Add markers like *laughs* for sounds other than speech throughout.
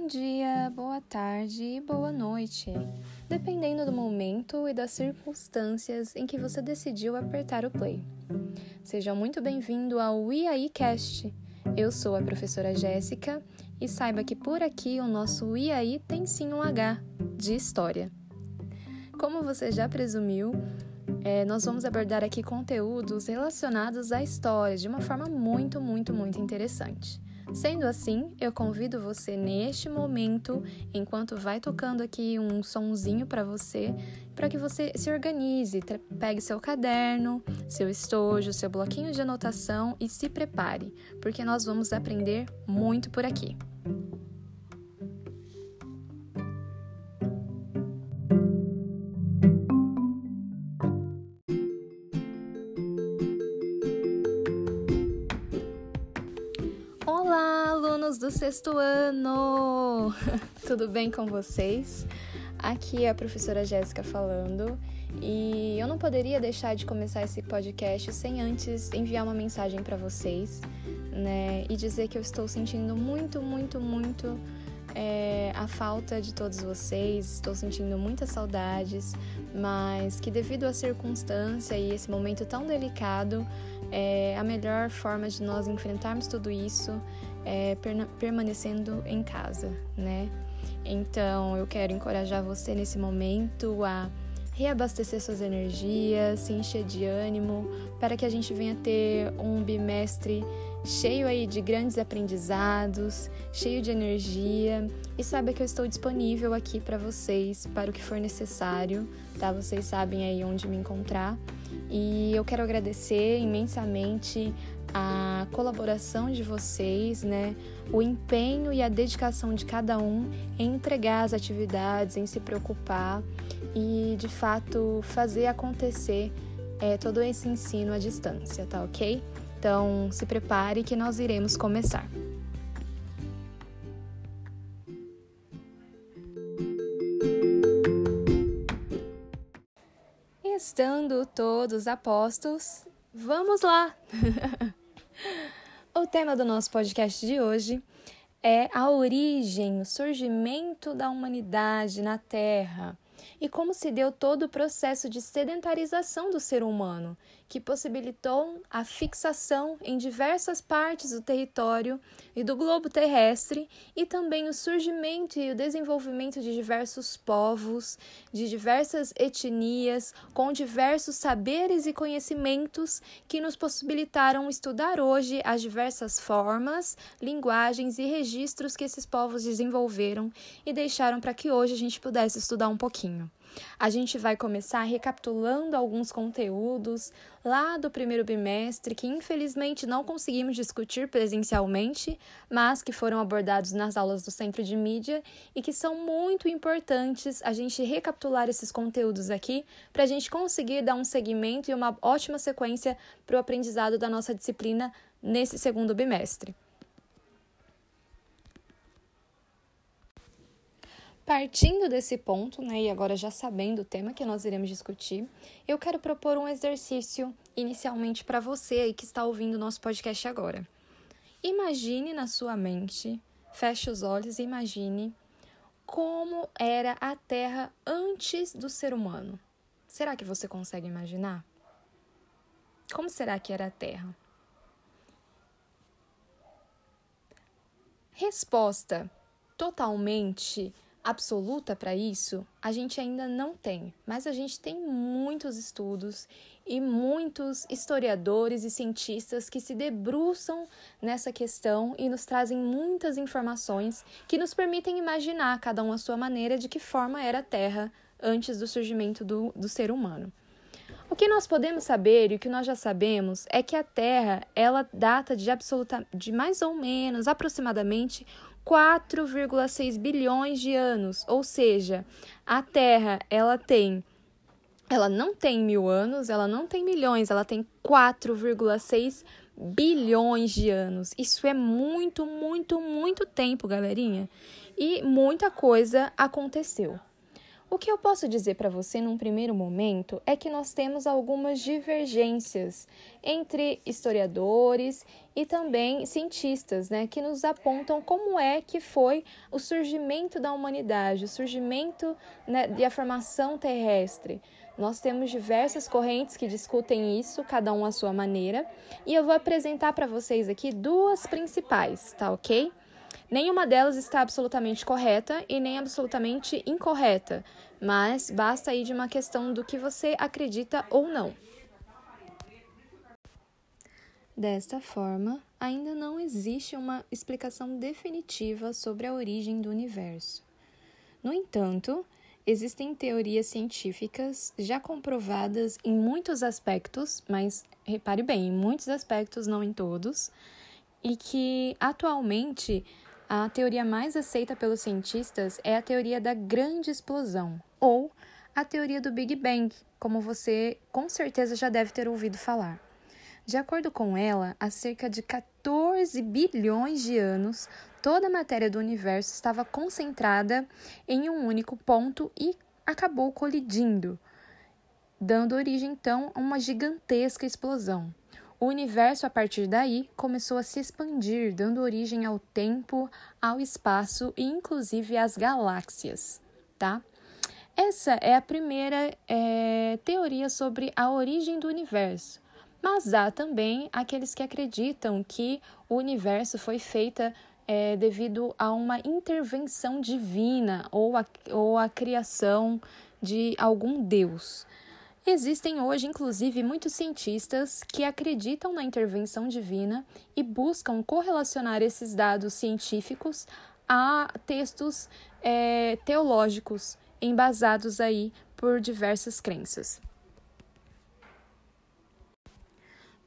Bom dia, boa tarde e boa noite, dependendo do momento e das circunstâncias em que você decidiu apertar o play. Seja muito bem-vindo ao IAI Cast. Eu sou a professora Jéssica e saiba que por aqui o nosso IAI tem sim um H de História. Como você já presumiu, é, nós vamos abordar aqui conteúdos relacionados à história de uma forma muito, muito, muito interessante. Sendo assim, eu convido você neste momento, enquanto vai tocando aqui um sonzinho para você, para que você se organize, pegue seu caderno, seu estojo, seu bloquinho de anotação e se prepare, porque nós vamos aprender muito por aqui. Sexto ano! *laughs* Tudo bem com vocês? Aqui é a professora Jéssica falando e eu não poderia deixar de começar esse podcast sem antes enviar uma mensagem para vocês, né? E dizer que eu estou sentindo muito, muito, muito é, a falta de todos vocês, estou sentindo muitas saudades, mas que devido à circunstância e esse momento tão delicado, é, a melhor forma de nós enfrentarmos tudo isso é, permanecendo em casa, né? Então eu quero encorajar você nesse momento a reabastecer suas energias, se encher de ânimo, para que a gente venha ter um bimestre cheio aí de grandes aprendizados, cheio de energia e saiba que eu estou disponível aqui para vocês para o que for necessário, tá? Vocês sabem aí onde me encontrar. E eu quero agradecer imensamente a colaboração de vocês, né? O empenho e a dedicação de cada um em entregar as atividades, em se preocupar e de fato fazer acontecer é, todo esse ensino à distância, tá ok? Então se prepare que nós iremos começar. Estando todos apostos, vamos lá! *laughs* *laughs* o tema do nosso podcast de hoje é a origem, o surgimento da humanidade na Terra e como se deu todo o processo de sedentarização do ser humano, que possibilitou a fixação em diversas partes do território e do globo terrestre, e também o surgimento e o desenvolvimento de diversos povos, de diversas etnias, com diversos saberes e conhecimentos que nos possibilitaram estudar hoje as diversas formas, linguagens e registros que esses povos desenvolveram e deixaram para que hoje a gente pudesse estudar um pouquinho. A gente vai começar recapitulando alguns conteúdos lá do primeiro bimestre que infelizmente não conseguimos discutir presencialmente, mas que foram abordados nas aulas do Centro de Mídia e que são muito importantes a gente recapitular esses conteúdos aqui para a gente conseguir dar um segmento e uma ótima sequência para o aprendizado da nossa disciplina nesse segundo bimestre. Partindo desse ponto, né, e agora já sabendo o tema que nós iremos discutir, eu quero propor um exercício inicialmente para você aí que está ouvindo o nosso podcast agora. Imagine na sua mente, feche os olhos e imagine como era a Terra antes do ser humano. Será que você consegue imaginar? Como será que era a Terra? Resposta totalmente absoluta para isso, a gente ainda não tem, mas a gente tem muitos estudos e muitos historiadores e cientistas que se debruçam nessa questão e nos trazem muitas informações que nos permitem imaginar, cada um à sua maneira, de que forma era a Terra antes do surgimento do, do ser humano. O que nós podemos saber e o que nós já sabemos é que a Terra ela data de absoluta de mais ou menos aproximadamente 4,6 bilhões de anos, ou seja, a Terra ela tem ela não tem mil anos, ela não tem milhões, ela tem 4,6 bilhões de anos. Isso é muito, muito, muito tempo, galerinha. E muita coisa aconteceu. O que eu posso dizer para você num primeiro momento é que nós temos algumas divergências entre historiadores e também cientistas, né, que nos apontam como é que foi o surgimento da humanidade, o surgimento né, e a formação terrestre. Nós temos diversas correntes que discutem isso, cada um à sua maneira, e eu vou apresentar para vocês aqui duas principais, tá ok? Nenhuma delas está absolutamente correta e nem absolutamente incorreta, mas basta aí de uma questão do que você acredita ou não. Desta forma, ainda não existe uma explicação definitiva sobre a origem do universo. No entanto, existem teorias científicas já comprovadas em muitos aspectos, mas repare bem, em muitos aspectos, não em todos, e que atualmente a teoria mais aceita pelos cientistas é a teoria da grande explosão, ou a teoria do Big Bang, como você com certeza já deve ter ouvido falar. De acordo com ela, há cerca de 14 bilhões de anos, toda a matéria do universo estava concentrada em um único ponto e acabou colidindo, dando origem então a uma gigantesca explosão. O universo, a partir daí, começou a se expandir, dando origem ao tempo, ao espaço e, inclusive, às galáxias, tá? Essa é a primeira é, teoria sobre a origem do universo. Mas há também aqueles que acreditam que o universo foi feito é, devido a uma intervenção divina ou a, ou a criação de algum Deus. Existem hoje, inclusive, muitos cientistas que acreditam na intervenção divina e buscam correlacionar esses dados científicos a textos é, teológicos embasados aí por diversas crenças.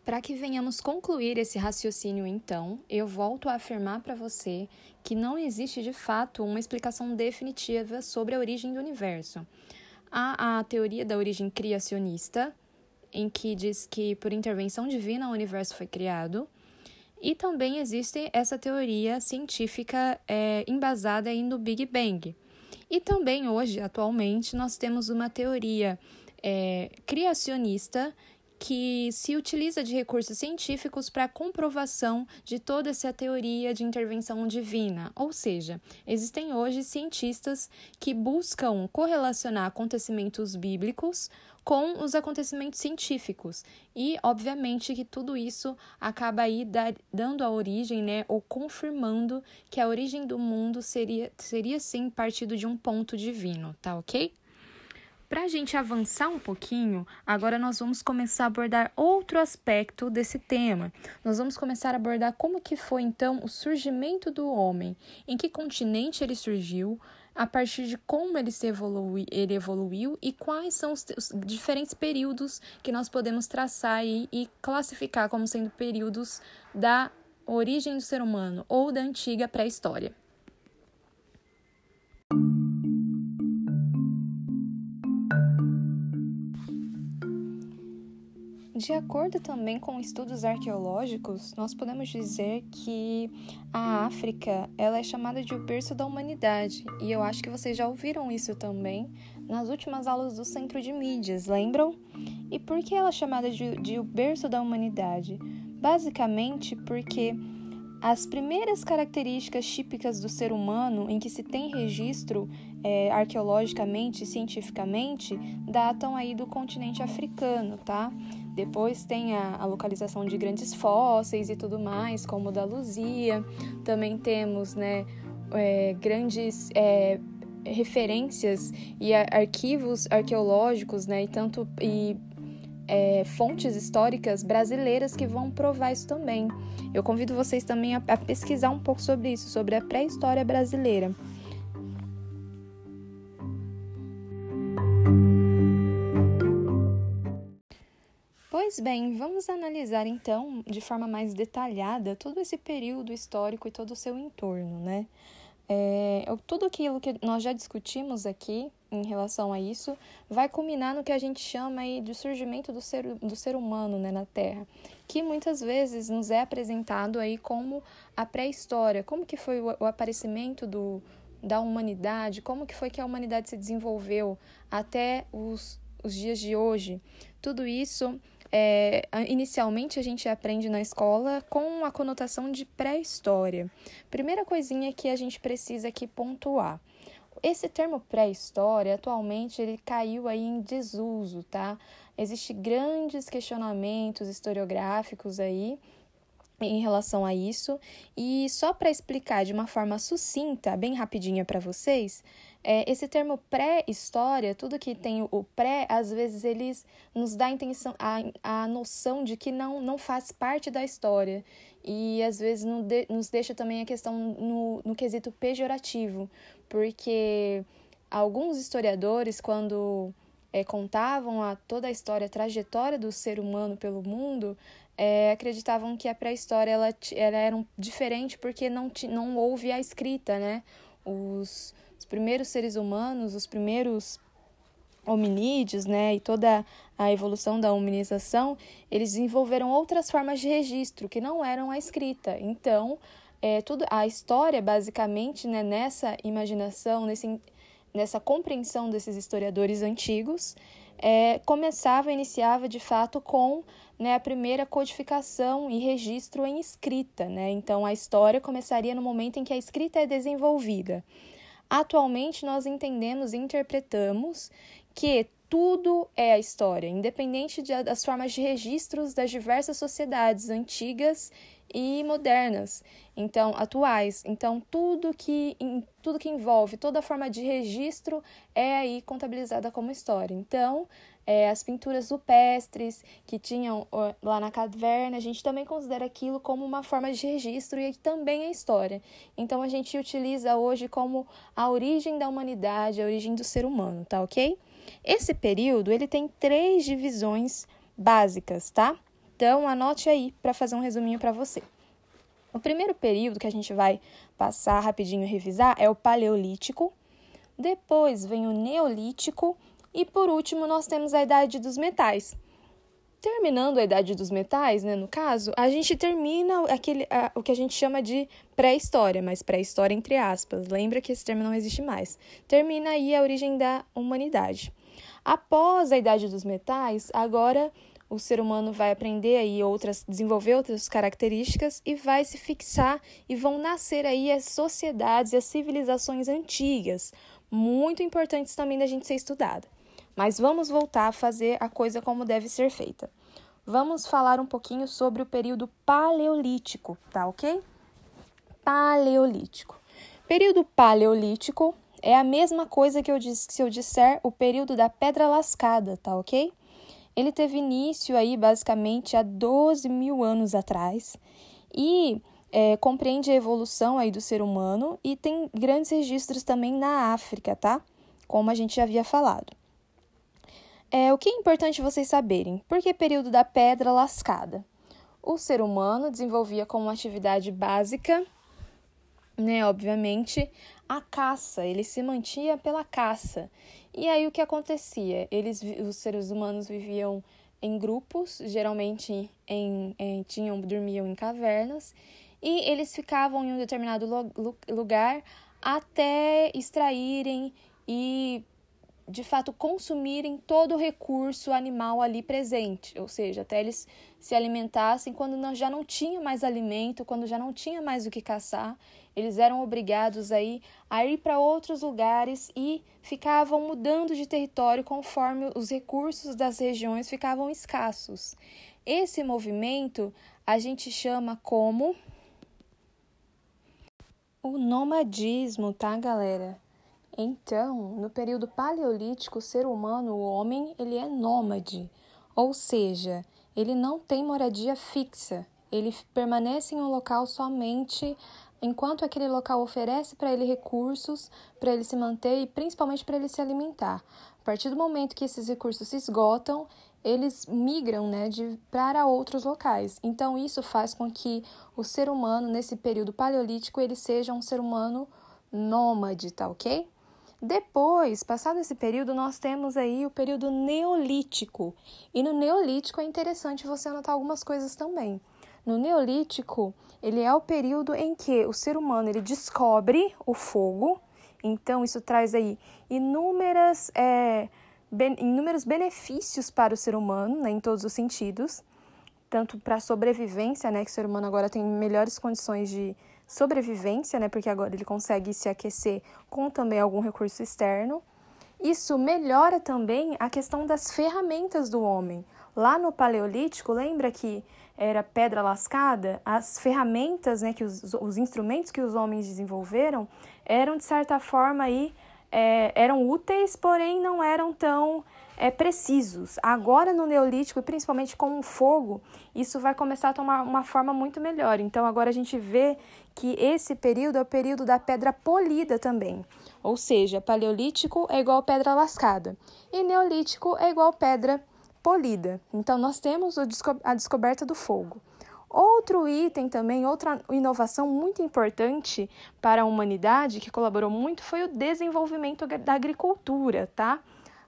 Para que venhamos concluir esse raciocínio, então, eu volto a afirmar para você que não existe de fato uma explicação definitiva sobre a origem do universo. Há a teoria da origem criacionista, em que diz que por intervenção divina o universo foi criado, e também existe essa teoria científica é, embasada aí no Big Bang. E também hoje, atualmente, nós temos uma teoria é, criacionista que se utiliza de recursos científicos para comprovação de toda essa teoria de intervenção divina. Ou seja, existem hoje cientistas que buscam correlacionar acontecimentos bíblicos com os acontecimentos científicos. E, obviamente, que tudo isso acaba aí dando a origem, né, ou confirmando que a origem do mundo seria, seria sim partido de um ponto divino, tá ok? Para a gente avançar um pouquinho, agora nós vamos começar a abordar outro aspecto desse tema. Nós vamos começar a abordar como que foi então o surgimento do homem, em que continente ele surgiu, a partir de como ele, se evolui, ele evoluiu e quais são os, os diferentes períodos que nós podemos traçar aí e classificar como sendo períodos da origem do ser humano ou da antiga pré-história. De acordo também com estudos arqueológicos, nós podemos dizer que a África ela é chamada de o berço da humanidade, e eu acho que vocês já ouviram isso também nas últimas aulas do Centro de Mídias, lembram? E por que ela é chamada de, de o berço da humanidade? Basicamente porque as primeiras características típicas do ser humano em que se tem registro é, arqueologicamente cientificamente datam aí do continente africano, tá? Depois tem a, a, localização de grandes fósseis e tudo mais, como o da Luzia. Também temos né, é, grandes é, referências e arquivos arqueológicos, né, e tanto e é, fontes históricas brasileiras que vão provar isso também. Eu convido vocês também a, a pesquisar um pouco sobre isso, sobre a pré-história brasileira. Pois bem, vamos analisar então de forma mais detalhada todo esse período histórico e todo o seu entorno, né? É, tudo aquilo que nós já discutimos aqui em relação a isso vai culminar no que a gente chama aí de surgimento do ser, do ser humano né, na Terra, que muitas vezes nos é apresentado aí como a pré-história, como que foi o, o aparecimento do, da humanidade, como que foi que a humanidade se desenvolveu até os, os dias de hoje. Tudo isso, é, inicialmente, a gente aprende na escola com a conotação de pré-história. Primeira coisinha que a gente precisa aqui pontuar. Esse termo pré-história, atualmente, ele caiu aí em desuso, tá? Existem grandes questionamentos historiográficos aí em relação a isso. E só para explicar de uma forma sucinta, bem rapidinha para vocês, é, esse termo pré-história, tudo que tem o pré, às vezes eles nos dá a, intenção, a, a noção de que não, não faz parte da história. E às vezes no de, nos deixa também a questão no, no quesito pejorativo, porque alguns historiadores, quando é, contavam a toda a história, a trajetória do ser humano pelo mundo, é, acreditavam que a pré-história ela, ela era um, diferente porque não, não houve a escrita, né? Os primeiros seres humanos, os primeiros hominídeos, né, e toda a evolução da humanização, eles desenvolveram outras formas de registro que não eram a escrita. Então, é, tudo, a história, basicamente, né, nessa imaginação, nesse, nessa compreensão desses historiadores antigos, é, começava, iniciava de fato com né, a primeira codificação e registro em escrita. Né? Então, a história começaria no momento em que a escrita é desenvolvida. Atualmente, nós entendemos e interpretamos que tudo é a história, independente de, das formas de registros das diversas sociedades antigas e modernas, então atuais. Então tudo que tudo que envolve toda forma de registro é aí contabilizada como história. Então é, as pinturas rupestres que tinham lá na caverna, a gente também considera aquilo como uma forma de registro e também é história. Então a gente utiliza hoje como a origem da humanidade, a origem do ser humano, tá ok? Esse período ele tem três divisões básicas, tá? Então anote aí para fazer um resuminho para você. O primeiro período que a gente vai passar rapidinho revisar é o Paleolítico. Depois vem o Neolítico e por último, nós temos a idade dos metais. Terminando a idade dos metais, né, no caso, a gente termina aquele, a, o que a gente chama de pré-história, mas pré-história entre aspas. Lembra que esse termo não existe mais. Termina aí a origem da humanidade. Após a idade dos metais, agora o ser humano vai aprender aí outras, desenvolver outras características e vai se fixar e vão nascer aí as sociedades e as civilizações antigas, muito importantes também da gente ser estudada. Mas vamos voltar a fazer a coisa como deve ser feita. Vamos falar um pouquinho sobre o período paleolítico, tá ok? Paleolítico. Período paleolítico é a mesma coisa que eu se eu disser o período da pedra lascada, tá ok? Ele teve início aí basicamente há 12 mil anos atrás e é, compreende a evolução aí do ser humano e tem grandes registros também na África, tá? Como a gente já havia falado. É, o que é importante vocês saberem? Por que período da pedra lascada? O ser humano desenvolvia como atividade básica, né, obviamente, a caça. Ele se mantinha pela caça. E aí o que acontecia? Eles, os seres humanos viviam em grupos, geralmente em, em tinham dormiam em cavernas, e eles ficavam em um determinado lugar até extraírem e de fato consumirem todo o recurso animal ali presente, ou seja, até eles se alimentassem quando já não tinha mais alimento, quando já não tinha mais o que caçar, eles eram obrigados aí a ir para outros lugares e ficavam mudando de território conforme os recursos das regiões ficavam escassos. Esse movimento a gente chama como o nomadismo, tá, galera? Então, no período paleolítico, o ser humano, o homem, ele é nômade, ou seja, ele não tem moradia fixa, ele permanece em um local somente enquanto aquele local oferece para ele recursos para ele se manter e principalmente para ele se alimentar. A partir do momento que esses recursos se esgotam, eles migram né, de, para outros locais. Então, isso faz com que o ser humano, nesse período paleolítico, ele seja um ser humano nômade, tá ok? Depois, passado esse período, nós temos aí o período neolítico. E no neolítico é interessante você anotar algumas coisas também. No neolítico, ele é o período em que o ser humano ele descobre o fogo, Então, isso traz aí inúmeras, é, ben, inúmeros benefícios para o ser humano, né, em todos os sentidos, tanto para a sobrevivência, né, que o ser humano agora tem melhores condições de sobrevivência, né, porque agora ele consegue se aquecer com também algum recurso externo. Isso melhora também a questão das ferramentas do homem. Lá no Paleolítico, lembra que era pedra lascada? As ferramentas, né, que os, os instrumentos que os homens desenvolveram eram, de certa forma, aí, é, eram úteis, porém não eram tão é, precisos. Agora, no Neolítico, e principalmente com o fogo, isso vai começar a tomar uma forma muito melhor. Então, agora a gente vê que esse período é o período da pedra polida também. Ou seja, Paleolítico é igual pedra lascada e Neolítico é igual pedra polida. Então, nós temos a descoberta do fogo. Outro item também, outra inovação muito importante para a humanidade que colaborou muito foi o desenvolvimento da agricultura, tá?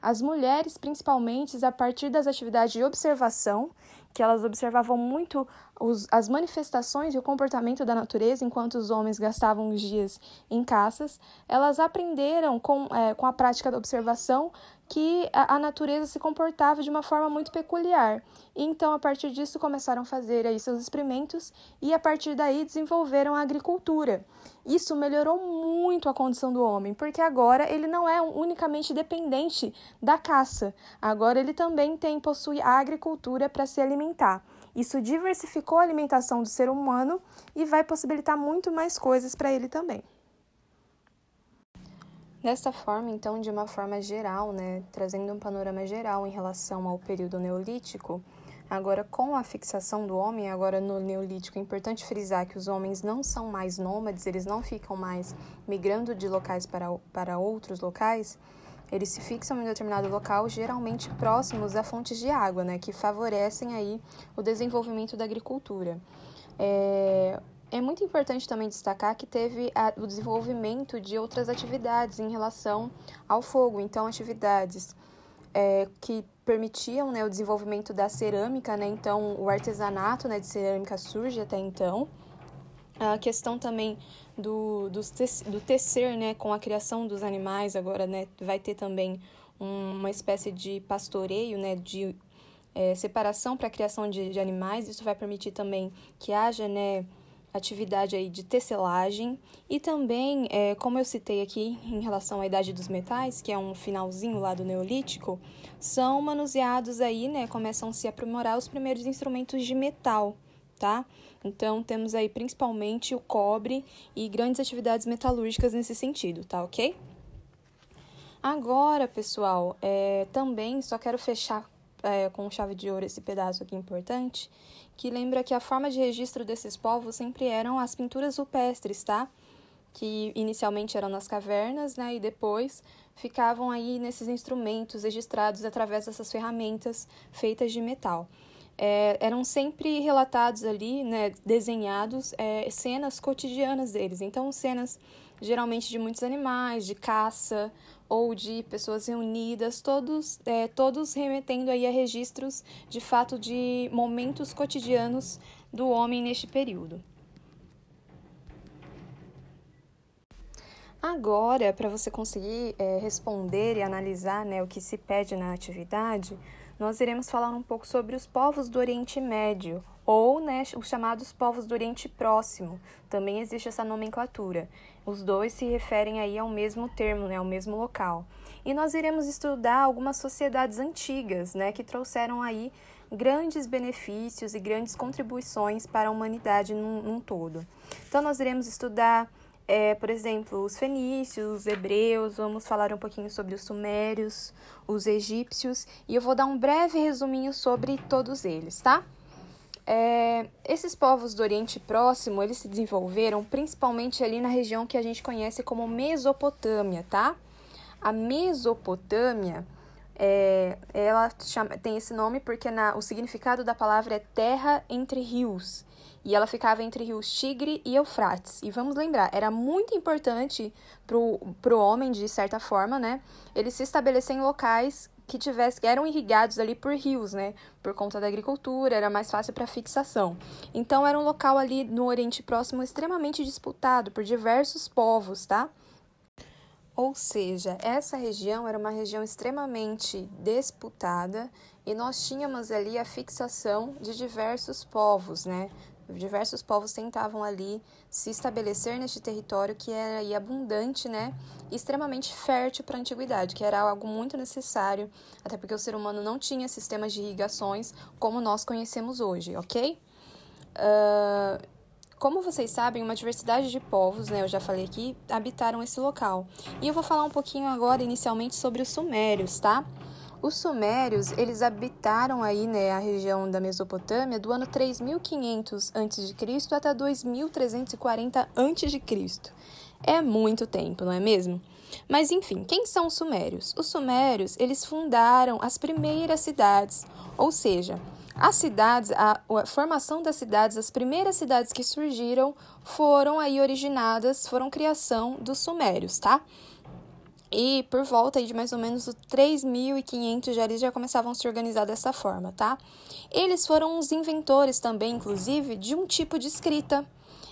As mulheres, principalmente, a partir das atividades de observação, que elas observavam muito os, as manifestações e o comportamento da natureza enquanto os homens gastavam os dias em caças, elas aprenderam com, é, com a prática da observação que a, natureza se comportava de uma forma muito peculiar. Então, a partir disso, começaram a fazer aí seus experimentos e, a partir daí, desenvolveram a agricultura. Isso melhorou muito a condição do homem, porque agora ele não é unicamente dependente da caça. Agora ele também tem possui a agricultura para se alimentar. Isso diversificou a alimentação do ser humano e vai possibilitar muito mais coisas para ele também. Desta forma, então, de uma forma geral, né, trazendo um panorama geral em relação ao período neolítico, agora com a fixação do homem, agora no neolítico, é importante frisar que os homens não são mais nômades, eles não ficam mais migrando de locais para, para outros locais, eles se fixam em determinado local, geralmente próximos a fontes de água, né, que favorecem aí o desenvolvimento da agricultura. É, é muito importante também destacar que teve a, o desenvolvimento de outras atividades em relação ao fogo, então atividades é, que permitiam né, o desenvolvimento da cerâmica, né, então o artesanato né, de cerâmica surge até então. A questão também do, do, do tecer, né, com a criação dos animais, agora, né, vai ter também uma espécie de pastoreio, né, de é, separação para a criação de, de animais. Isso vai permitir também que haja, né, atividade aí de tecelagem e também, é, como eu citei aqui em relação à idade dos metais, que é um finalzinho lá do Neolítico, são manuseados aí, né, começam a se aprimorar os primeiros instrumentos de metal, tá? Então, temos aí principalmente o cobre e grandes atividades metalúrgicas nesse sentido, tá ok? Agora, pessoal, é, também só quero fechar é, com chave de ouro esse pedaço aqui importante, que lembra que a forma de registro desses povos sempre eram as pinturas rupestres, tá? Que inicialmente eram nas cavernas, né? E depois ficavam aí nesses instrumentos registrados através dessas ferramentas feitas de metal é, eram sempre relatados ali, né, desenhados, é, cenas cotidianas deles. Então, cenas geralmente de muitos animais, de caça ou de pessoas reunidas, todos, é, todos remetendo aí a registros de fato de momentos cotidianos do homem neste período. Agora, para você conseguir é, responder e analisar né, o que se pede na atividade, nós iremos falar um pouco sobre os povos do Oriente Médio, ou né, os chamados povos do Oriente Próximo. Também existe essa nomenclatura. Os dois se referem aí ao mesmo termo, né, ao mesmo local. E nós iremos estudar algumas sociedades antigas, né, que trouxeram aí grandes benefícios e grandes contribuições para a humanidade num, num todo. Então, nós iremos estudar é, por exemplo, os fenícios, os hebreus, vamos falar um pouquinho sobre os sumérios, os egípcios, e eu vou dar um breve resuminho sobre todos eles, tá? É, esses povos do Oriente Próximo, eles se desenvolveram principalmente ali na região que a gente conhece como Mesopotâmia, tá? A Mesopotâmia, é, ela chama, tem esse nome porque na, o significado da palavra é terra entre rios e ela ficava entre rios Tigre e Eufrates. E vamos lembrar, era muito importante para o homem, de certa forma, né? Ele se estabelecer em locais que tivesse, que eram irrigados ali por rios, né? Por conta da agricultura, era mais fácil para fixação. Então era um local ali no Oriente Próximo extremamente disputado por diversos povos, tá? Ou seja, essa região era uma região extremamente disputada e nós tínhamos ali a fixação de diversos povos, né? Diversos povos tentavam ali se estabelecer neste território que era abundante, né? E extremamente fértil para a antiguidade, que era algo muito necessário, até porque o ser humano não tinha sistemas de irrigações como nós conhecemos hoje, ok? Uh, como vocês sabem, uma diversidade de povos, né, eu já falei aqui, habitaram esse local. E eu vou falar um pouquinho agora, inicialmente, sobre os sumérios, tá? Os sumérios, eles habitaram aí, né, a região da Mesopotâmia do ano 3500 a.C. até 2340 a.C. É muito tempo, não é mesmo? Mas enfim, quem são os sumérios? Os sumérios, eles fundaram as primeiras cidades, ou seja, as cidades, a, a, formação das cidades, as primeiras cidades que surgiram foram aí originadas, foram criação dos sumérios, tá? E por volta de mais ou menos 3.500 já eles já começavam a se organizar dessa forma, tá? Eles foram os inventores também, inclusive, de um tipo de escrita,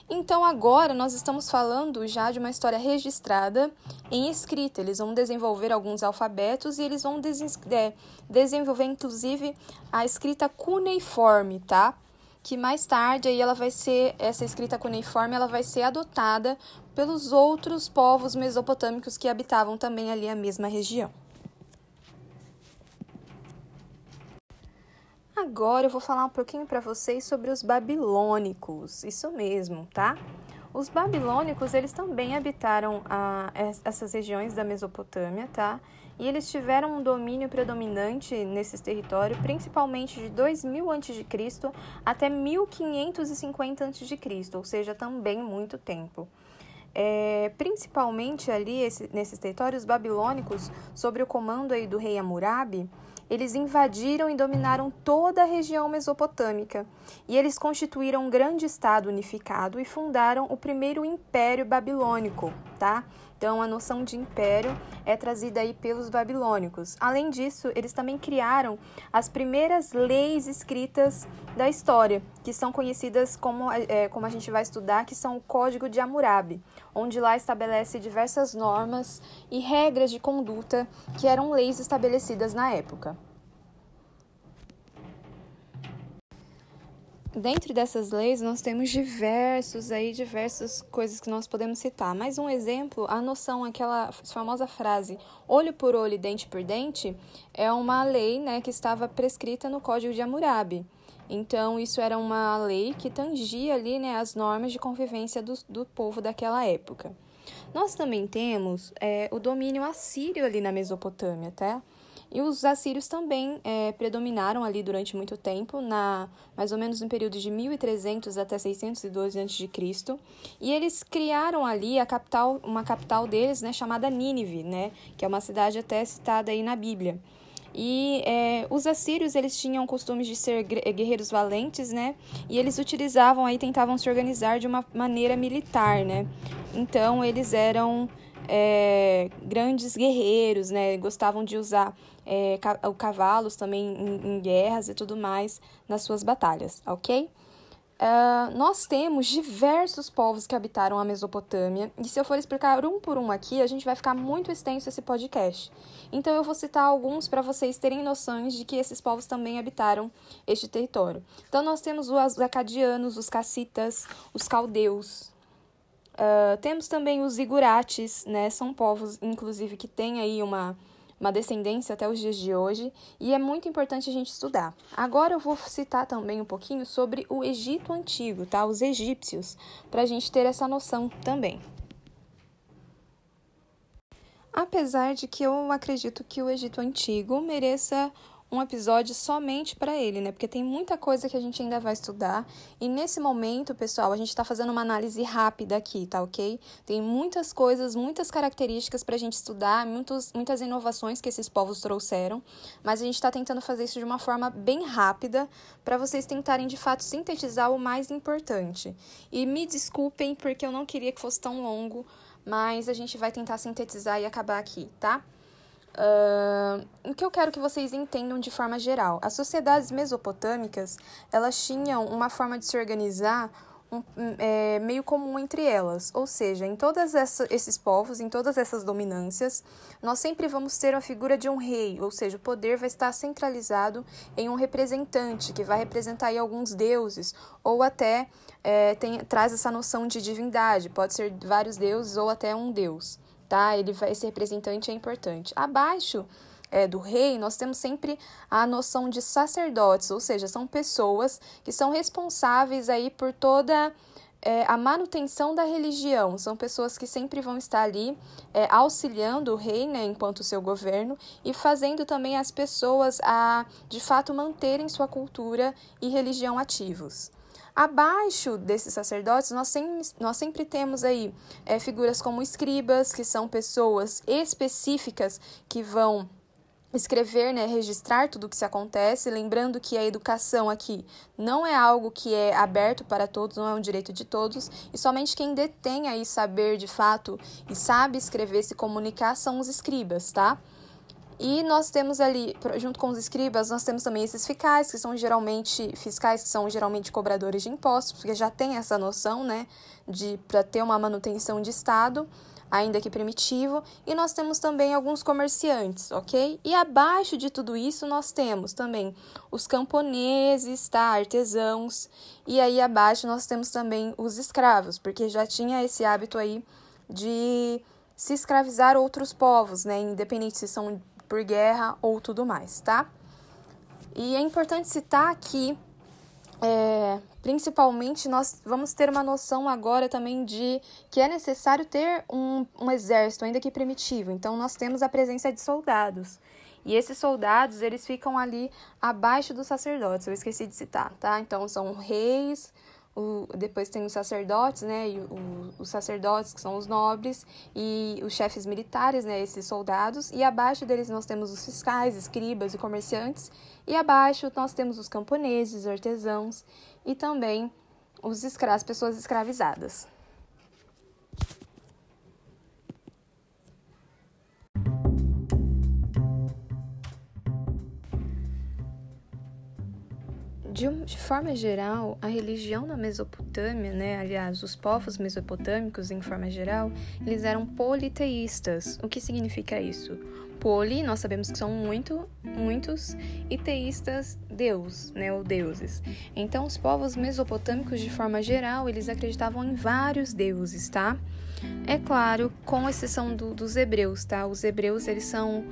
então agora nós estamos falando já de uma história registrada em escrita. Eles vão desenvolver alguns alfabetos e eles vão é, desenvolver inclusive a escrita cuneiforme, tá? Que mais tarde aí ela vai ser essa escrita cuneiforme, ela vai ser adotada pelos outros povos mesopotâmicos que habitavam também ali a mesma região. Agora eu vou falar um pouquinho para vocês sobre os babilônicos. Isso mesmo, tá? Os babilônicos, eles também habitaram a, essas regiões da Mesopotâmia, tá? E eles tiveram um domínio predominante nesses territórios, principalmente de 2000 a.C. até 1550 a.C., ou seja, também muito tempo. É, principalmente ali esse, nesses territórios os babilônicos, sob o comando aí do rei Hammurabi, eles invadiram e dominaram toda a região mesopotâmica, e eles constituíram um grande estado unificado e fundaram o primeiro império babilônico, tá? Então, a noção de império é trazida aí pelos babilônicos. Além disso, eles também criaram as primeiras leis escritas da história, que são conhecidas como, é, como a gente vai estudar, que são o Código de Hammurabi, onde lá estabelece diversas normas e regras de conduta que eram leis estabelecidas na época. Dentro dessas leis, nós temos diversos aí, diversas coisas que nós podemos citar. Mais um exemplo, a noção, aquela famosa frase olho por olho, dente por dente, é uma lei né, que estava prescrita no Código de Hammurabi. Então, isso era uma lei que tangia ali né, as normas de convivência do, do povo daquela época. Nós também temos é, o domínio assírio ali na Mesopotâmia, tá? E os assírios também é, predominaram ali durante muito tempo, na mais ou menos no período de 1300 até 612 a.C. E eles criaram ali a capital, uma capital deles, né, chamada Nínive, né, que é uma cidade até citada aí na Bíblia. E é, os assírios eles tinham costumes de ser guerreiros valentes, né? E eles utilizavam aí tentavam se organizar de uma maneira militar, né? Então eles eram é, grandes guerreiros, né? Gostavam de usar é, cavalos também em, em, guerras e tudo mais nas suas batalhas, ok? Uh, nós temos diversos povos que habitaram a Mesopotâmia, e se eu for explicar um por um aqui, a gente vai ficar muito extenso esse podcast. Então eu vou citar alguns para vocês terem noções de que esses povos também habitaram este território. Então nós temos os acadianos, os cacitas, os caldeus, Uh, temos também os zigurates, né? São povos, inclusive, que têm aí uma, uma descendência até os dias de hoje, e é muito importante a gente estudar. Agora eu vou citar também um pouquinho sobre o Egito Antigo, tá? Os egípcios, para a gente ter essa noção também. Apesar de que eu acredito que o Egito Antigo mereça um episódio somente para ele, né? Porque tem muita coisa que a gente ainda vai estudar. E nesse momento, pessoal, a gente está fazendo uma análise rápida aqui, tá ok? Tem muitas coisas, muitas características para a gente estudar, muitos, muitas inovações que esses povos trouxeram. Mas a gente está tentando fazer isso de uma forma bem rápida para vocês tentarem de fato sintetizar o mais importante. E me desculpem porque eu não queria que fosse tão longo, mas a gente vai tentar sintetizar e acabar aqui, tá? Uh, o que eu quero que vocês entendam de forma geral, as sociedades mesopotâmicas elas tinham uma forma de se organizar um, é, meio comum entre elas. Ou seja, em todos esses povos, em todas essas dominâncias, nós sempre vamos ter a figura de um rei, ou seja, o poder vai estar centralizado em um representante que vai representar aí alguns deuses, ou até é, tem, traz essa noção de divindade, pode ser vários deuses ou até um deus. Tá? Ele vai, esse representante é importante. Abaixo é, do rei, nós temos sempre a noção de sacerdotes, ou seja, são pessoas que são responsáveis aí por toda é, a manutenção da religião. São pessoas que sempre vão estar ali é, auxiliando o rei, né, enquanto seu governo, e fazendo também as pessoas a, de fato, manterem sua cultura e religião ativos. Abaixo desses sacerdotes, nós sempre, nós sempre temos aí é, figuras como escribas, que são pessoas específicas que vão escrever, né, registrar tudo o que se acontece, lembrando que a educação aqui não é algo que é aberto para todos, não é um direito de todos, e somente quem detém aí saber de fato e sabe escrever, se comunicar são os escribas, tá? E nós temos ali, junto com os escribas, nós temos também esses fiscais, que são geralmente fiscais, que são geralmente cobradores de impostos, porque já tem essa noção, né, de para ter uma manutenção de Estado ainda que primitivo, e nós temos também alguns comerciantes, ok? E abaixo de tudo isso nós temos também os camponeses, tá? Artesãos, e aí abaixo nós temos também os escravos, porque já tinha esse hábito aí de se escravizar outros povos, né? Independente se são por guerra ou tudo mais, tá? E é importante citar aqui é, principalmente nós vamos ter uma noção agora também de que é necessário ter um, um exército, ainda que primitivo. Então, nós temos a presença de soldados. E esses soldados, eles ficam ali abaixo dos sacerdotes, eu esqueci de citar, tá? Então, são reis, o, depois tem os sacerdotes, né? E o, os sacerdotes, que são os nobres, e os chefes militares, né? Esses soldados. E abaixo deles nós temos os fiscais, escribas e comerciantes. E abaixo nós temos os camponeses, artesãos e também os escra as pessoas escravizadas. De, de, forma geral, a religião na Mesopotâmia, né, aliás, os povos mesopotâmicos em forma geral, eles eram politeístas. O que significa isso? Poli, nós sabemos que são muito, muitos, e teístas, Deus, né, ou deuses. Então, os povos mesopotâmicos, de forma geral, eles acreditavam em vários deuses, tá? É claro, com exceção do, dos hebreus, tá? Os hebreus, eles são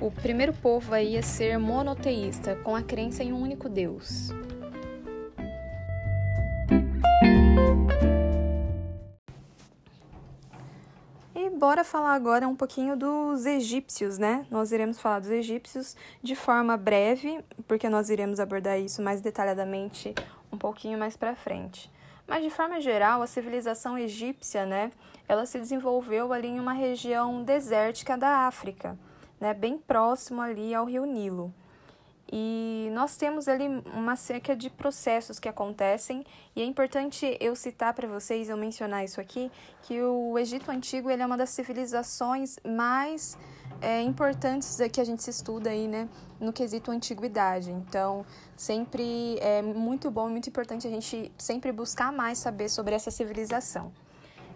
o primeiro povo aí a ser monoteísta, com a crença em um único Deus. Bora falar agora um pouquinho dos egípcios, né? Nós iremos falar dos egípcios de forma breve, porque nós iremos abordar isso mais detalhadamente um pouquinho mais para frente. Mas de forma geral, a civilização egípcia, né, ela se desenvolveu ali em uma região desértica da África, né, bem próximo ali ao Rio Nilo. E nós temos ali uma seca de processos que acontecem, e é importante eu citar para vocês, eu mencionar isso aqui, que o Egito Antigo ele é uma das civilizações mais é, importantes que a gente se estuda aí, né, no quesito antiguidade. Então, sempre é muito bom, muito importante a gente sempre buscar mais saber sobre essa civilização.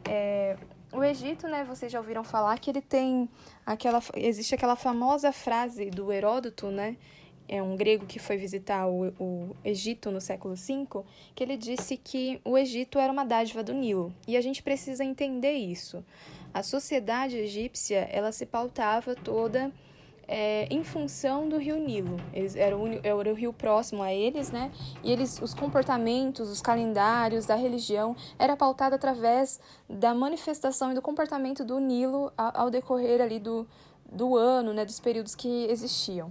É, o Egito, né, vocês já ouviram falar que ele tem aquela existe aquela famosa frase do Heródoto, né, é um grego que foi visitar o, o Egito no século V, que ele disse que o Egito era uma dádiva do Nilo. E a gente precisa entender isso. A sociedade egípcia, ela se pautava toda é, em função do rio Nilo. Eles, era, o, era o rio próximo a eles, né? E eles, os comportamentos, os calendários da religião era pautado através da manifestação e do comportamento do Nilo ao, ao decorrer ali do, do ano, né? Dos períodos que existiam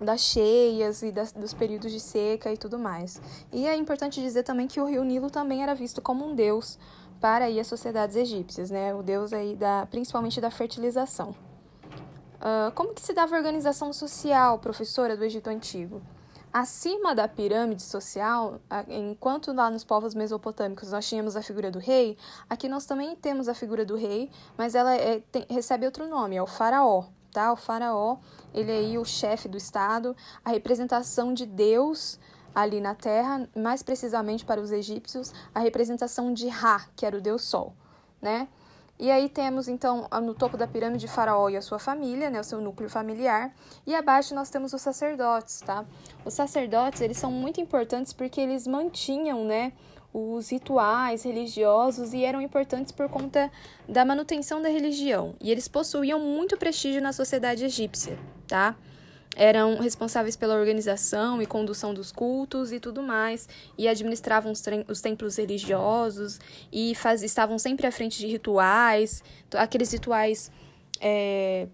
das cheias e das, dos períodos de seca e tudo mais. E é importante dizer também que o rio Nilo também era visto como um deus para aí as sociedades egípcias, né? O deus aí da, principalmente da fertilização. Uh, como que se dava a organização social, professora do Egito Antigo? Acima da pirâmide social, enquanto lá nos povos mesopotâmicos nós tínhamos a figura do rei, aqui nós também temos a figura do rei, mas ela é, tem, recebe outro nome, é o faraó, tá? O faraó, ele é aí o chefe do estado, a representação de Deus ali na terra, mais precisamente para os egípcios, a representação de Ra, que era o deus Sol, né? E aí temos então no topo da pirâmide Faraó e a sua família, né, o seu núcleo familiar, e abaixo nós temos os sacerdotes, tá? Os sacerdotes, eles são muito importantes porque eles mantinham, né, os rituais religiosos e eram importantes por conta da manutenção da religião. E eles possuíam muito prestígio na sociedade egípcia, tá? Eram responsáveis pela organização e condução dos cultos e tudo mais, e administravam os, os templos religiosos e faz, estavam sempre à frente de rituais, aqueles rituais é,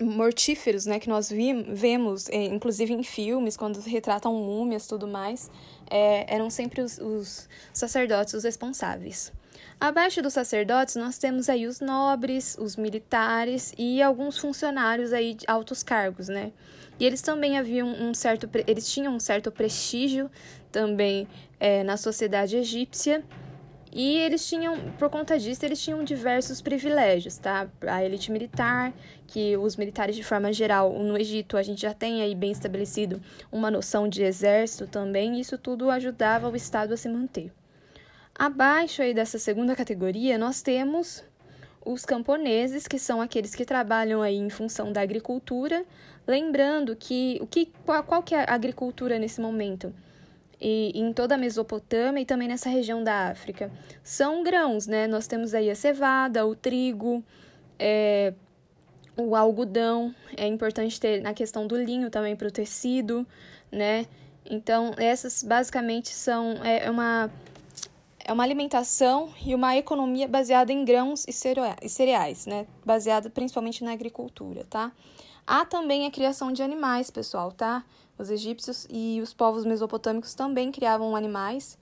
mortíferos, né, que nós vi, vemos, é, inclusive em filmes, quando retratam múmias tudo mais, é, eram sempre os, os sacerdotes os responsáveis. Abaixo dos sacerdotes, nós temos aí os nobres, os militares e alguns funcionários aí de altos cargos, né? E eles também haviam um certo, eles tinham um certo prestígio também é, na sociedade egípcia e eles tinham, por conta disso, eles tinham diversos privilégios, tá? A elite militar, que os militares de forma geral, no Egito, a gente já tem aí bem estabelecido uma noção de exército também, isso tudo ajudava o Estado a se manter. Abaixo aí dessa segunda categoria, nós temos os camponeses, que são aqueles que trabalham aí em função da agricultura, lembrando que o que qual, qual que é a agricultura nesse momento? E em toda a Mesopotâmia e também nessa região da África. São grãos, né? Nós temos aí a cevada, o trigo, é, o algodão. É importante ter na questão do linho também para o tecido, né? Então, essas basicamente são é, é uma é uma alimentação e uma economia baseada em grãos e cereais, né? Baseada principalmente na agricultura, tá? Há também a criação de animais, pessoal, tá? Os egípcios e os povos mesopotâmicos também criavam animais.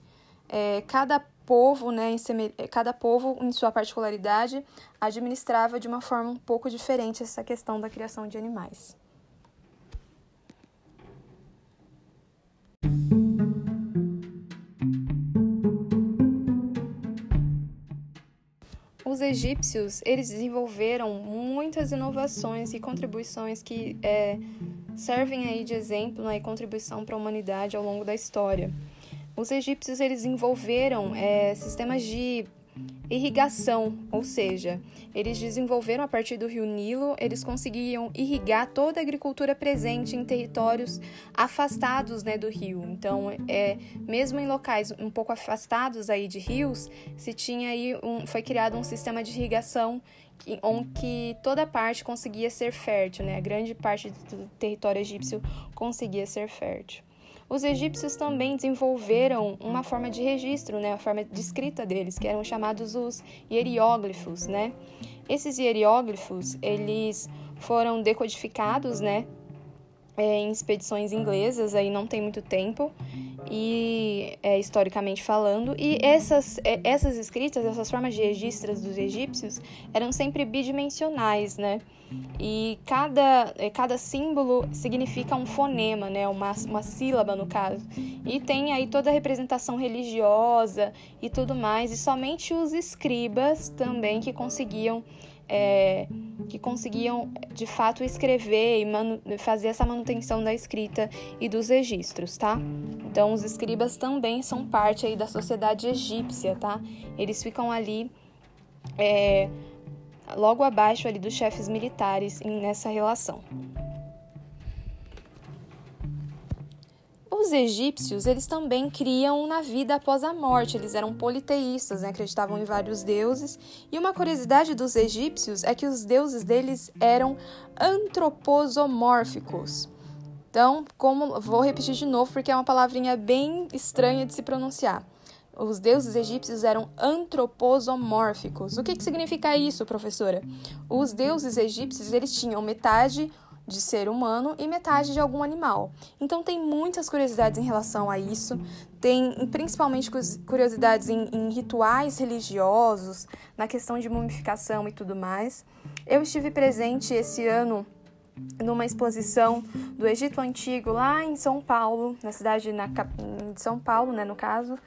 É, cada povo, né, em é, cada povo, em sua particularidade, administrava de uma forma um pouco diferente essa questão da criação de animais. Os egípcios eles desenvolveram muitas inovações e contribuições que é, servem aí de exemplo né, e contribuição para a humanidade ao longo da história. Os egípcios eles desenvolveram é, sistemas de irrigação, ou seja, eles desenvolveram a partir do rio Nilo, eles conseguiam irrigar toda a agricultura presente em territórios afastados né, do rio. Então, é, mesmo em locais um pouco afastados aí de rios, se tinha aí um, foi criado um sistema de irrigação onde toda parte conseguia ser fértil, né? A grande parte do território egípcio conseguia ser fértil. Os egípcios também desenvolveram uma forma de registro, né, a forma de escrita deles, que eram chamados os hieróglifos, né? Esses hieróglifos, eles foram decodificados, né, é, em expedições inglesas, aí não tem muito tempo, e é, historicamente falando, e essas, é, essas escritas, essas formas de registros dos egípcios eram sempre bidimensionais, né? E cada, é, cada símbolo significa um fonema, né? Uma, uma sílaba, no caso. E tem aí toda a representação religiosa e tudo mais, e somente os escribas também que conseguiam é, que conseguiam de fato escrever e fazer essa manutenção da escrita e dos registros, tá? Então os escribas também são parte aí da sociedade egípcia, tá? Eles ficam ali é, logo abaixo ali dos chefes militares nessa relação. Os egípcios, eles também criam na vida após a morte. Eles eram politeístas, né? acreditavam em vários deuses. E uma curiosidade dos egípcios é que os deuses deles eram antroposomórficos. Então, como vou repetir de novo porque é uma palavrinha bem estranha de se pronunciar. Os deuses egípcios eram antroposomórficos. O que, que significa isso, professora? Os deuses egípcios eles tinham metade de ser humano e metade de algum animal. Então tem muitas curiosidades em relação a isso, tem principalmente curiosidades em, em, rituais religiosos, na questão de mumificação e tudo mais. Eu estive presente esse ano numa exposição do Egito Antigo lá em São Paulo, na cidade de São Paulo, né, no caso,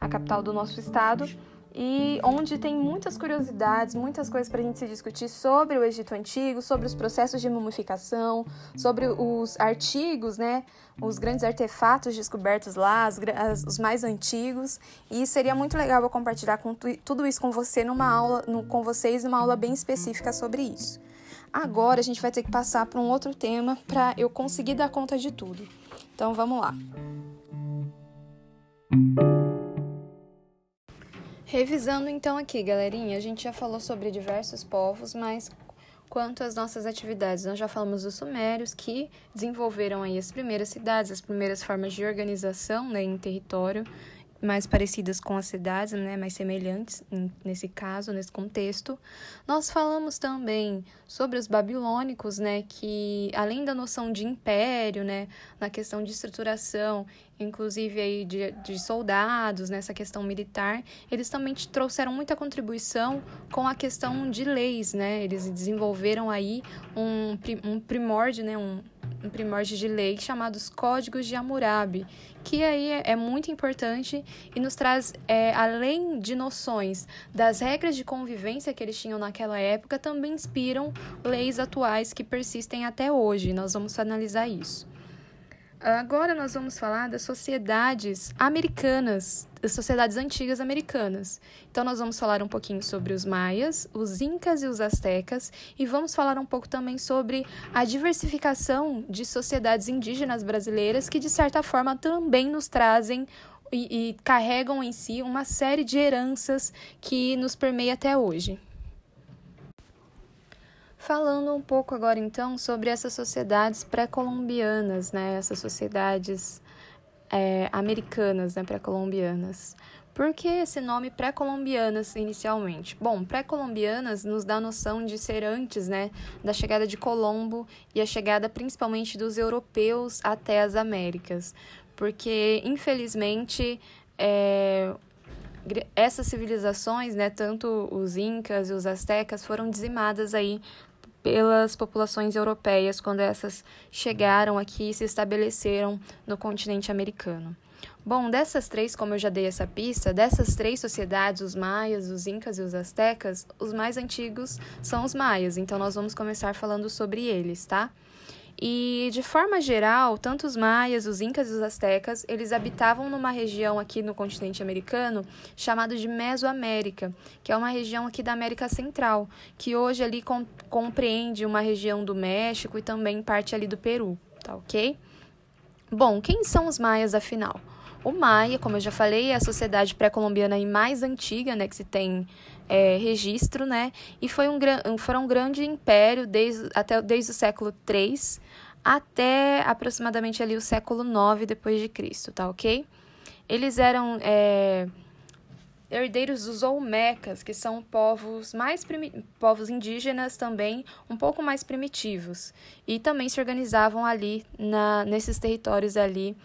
a capital do nosso estado. E onde tem muitas curiosidades, muitas coisas para a gente se discutir sobre o Egito Antigo, sobre os processos de mumificação, sobre os artigos, né, os grandes artefatos descobertos lá, as, as, os mais antigos. E seria muito legal eu compartilhar com tu, tudo isso com você numa aula, no, com vocês numa aula bem específica sobre isso. Agora a gente vai ter que passar para um outro tema para eu conseguir dar conta de tudo. Então vamos lá. Revisando então aqui, galerinha, a gente já falou sobre diversos povos, mas quanto às nossas atividades, nós já falamos dos sumérios que desenvolveram aí as primeiras cidades, as primeiras formas de organização né, em território, mais parecidas com as cidades, né, mais semelhantes nesse caso, nesse contexto. Nós falamos também sobre os babilônicos, né, que além da noção de império, né, na questão de estruturação, inclusive aí de, de soldados, nessa questão militar, eles também trouxeram muita contribuição com a questão de leis, né? Eles desenvolveram aí um, um primórdio, né, um, um primórdio de lei chamados Códigos de Hammurabi, que aí é, é muito importante e nos traz, é, além de noções das regras de convivência que eles tinham naquela época, também inspiram leis atuais que persistem até hoje. Nós vamos analisar isso. Agora nós vamos falar das sociedades americanas, das sociedades antigas americanas. Então nós vamos falar um pouquinho sobre os maias, os incas e os astecas e vamos falar um pouco também sobre a diversificação de sociedades indígenas brasileiras que de certa forma também nos trazem e, e carregam em si uma série de heranças que nos permeia até hoje. Falando um pouco agora então sobre essas sociedades pré-colombianas, né? Essas sociedades é, americanas, né? Pré-colombianas. Por que esse nome pré-colombianas inicialmente? Bom, pré-colombianas nos dá a noção de ser antes, né, da chegada de Colombo e a chegada principalmente dos europeus até as Américas, porque infelizmente é, essas civilizações, né, tanto os incas e os astecas, foram dizimadas aí pelas populações europeias quando essas chegaram aqui e se estabeleceram no continente americano. Bom, dessas três, como eu já dei essa pista, dessas três sociedades, os maias, os incas e os astecas, os mais antigos são os maias, então nós vamos começar falando sobre eles, tá? E de forma geral, tanto os maias, os incas e os astecas, eles habitavam numa região aqui no continente americano chamada de Mesoamérica, que é uma região aqui da América Central, que hoje ali com, compreende uma região do México e também parte ali do Peru, tá ok? Bom, quem são os maias afinal? O Maia, como eu já falei, é a sociedade pré-colombiana mais antiga, né, que se tem é, registro, né, e foi um, foram um grande império desde, até, desde o século III até aproximadamente ali o século IX depois de Cristo, tá ok? Eles eram é, herdeiros dos Olmecas, que são povos mais povos indígenas também, um pouco mais primitivos, e também se organizavam ali na, nesses territórios ali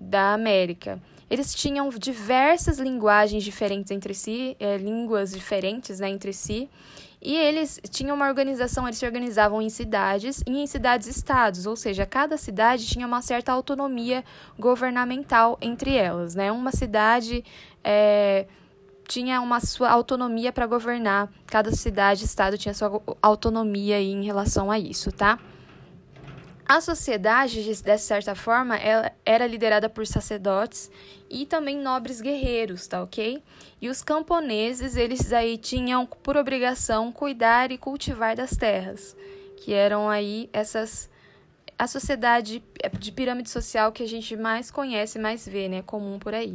da América. Eles tinham diversas linguagens diferentes entre si, é, línguas diferentes né, entre si, e eles tinham uma organização, eles se organizavam em cidades e em cidades-estados, ou seja, cada cidade tinha uma certa autonomia governamental entre elas. Né? Uma cidade é, tinha uma sua autonomia para governar, cada cidade-estado tinha sua autonomia em relação a isso, tá? A sociedade, de certa forma, ela era liderada por sacerdotes e também nobres guerreiros, tá ok? E os camponeses, eles aí tinham por obrigação cuidar e cultivar das terras, que eram aí essas a sociedade de pirâmide social que a gente mais conhece, mais vê, né, comum por aí.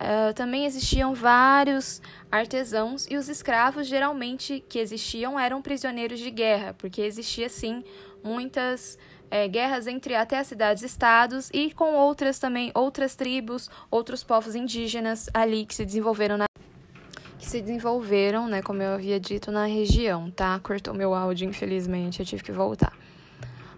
Uh, também existiam vários artesãos e os escravos geralmente que existiam eram prisioneiros de guerra, porque existia sim muitas é, guerras entre até as cidades-estados e com outras também, outras tribos, outros povos indígenas ali que se desenvolveram na que se desenvolveram, né, como eu havia dito, na região, tá? Cortou meu áudio, infelizmente, eu tive que voltar.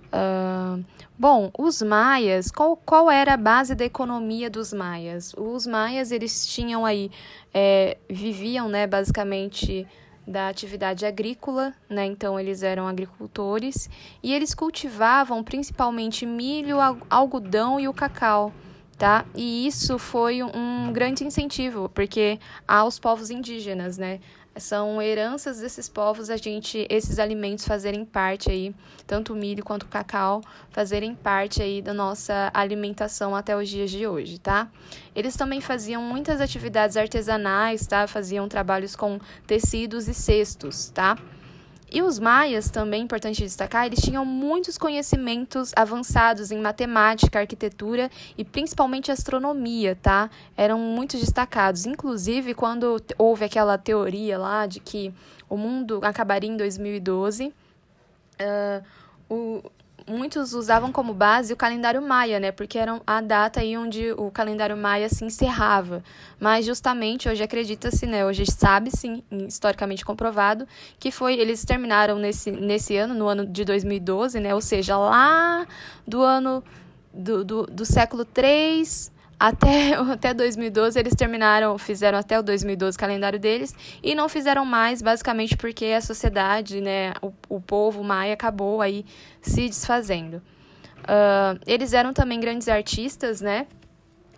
Uh, bom, os maias, qual, qual era a base da economia dos maias? Os maias, eles tinham aí, é, viviam, né, basicamente da atividade agrícola, né? Então eles eram agricultores e eles cultivavam principalmente milho, algodão e o cacau, tá? E isso foi um grande incentivo, porque aos povos indígenas, né? São heranças desses povos a gente esses alimentos fazerem parte aí, tanto o milho quanto o cacau, fazerem parte aí da nossa alimentação até os dias de hoje, tá? Eles também faziam muitas atividades artesanais, tá? Faziam trabalhos com tecidos e cestos, tá? E os maias, também importante destacar, eles tinham muitos conhecimentos avançados em matemática, arquitetura e principalmente astronomia, tá? Eram muito destacados. Inclusive, quando houve aquela teoria lá de que o mundo acabaria em 2012, uh, o, muitos usavam como base o calendário maia, né? Porque era a data aí onde o calendário maia se encerrava. Mas justamente hoje acredita-se, né? Hoje sabe-se, historicamente comprovado, que foi eles terminaram nesse, nesse ano, no ano de 2012, né? Ou seja, lá do ano do, do, do século 3 até, *laughs* até 2012 eles terminaram, fizeram até o 2012 o calendário deles e não fizeram mais, basicamente porque a sociedade, né, o, o povo maia acabou aí se desfazendo. Uh, eles eram também grandes artistas, né?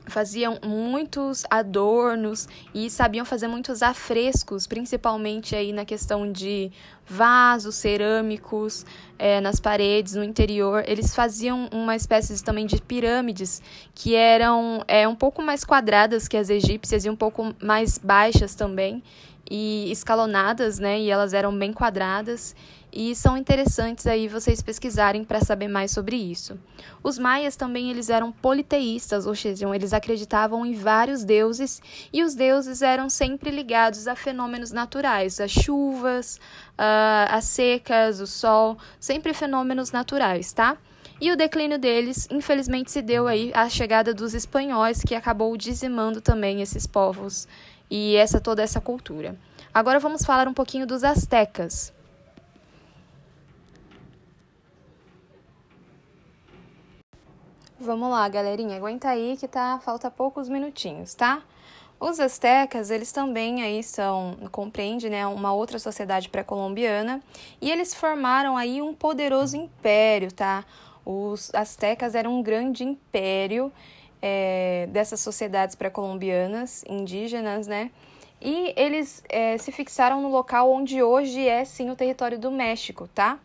Faziam muitos adornos e sabiam fazer muitos afrescos, principalmente aí na questão de vasos cerâmicos é, nas paredes, no interior. Eles faziam uma espécie também de pirâmides que eram é, um pouco mais quadradas que as egípcias e um pouco mais baixas também e escalonadas, né? E elas eram bem quadradas e são interessantes aí vocês pesquisarem para saber mais sobre isso. Os maias também eles eram politeístas, ou seja, eles acreditavam em vários deuses e os deuses eram sempre ligados a fenômenos naturais, as chuvas, as secas, o sol, sempre fenômenos naturais, tá? E o declínio deles, infelizmente, se deu aí à chegada dos espanhóis, que acabou dizimando também esses povos e essa toda essa cultura. Agora vamos falar um pouquinho dos astecas. Vamos lá, galerinha, aguenta aí que tá falta poucos minutinhos, tá? Os astecas, eles também aí são, compreende, né, uma outra sociedade pré-colombiana, e eles formaram aí um poderoso império, tá? Os astecas eram um grande império é, dessas sociedades pré-colombianas, indígenas, né? E eles é, se fixaram no local onde hoje é sim o território do México, tá?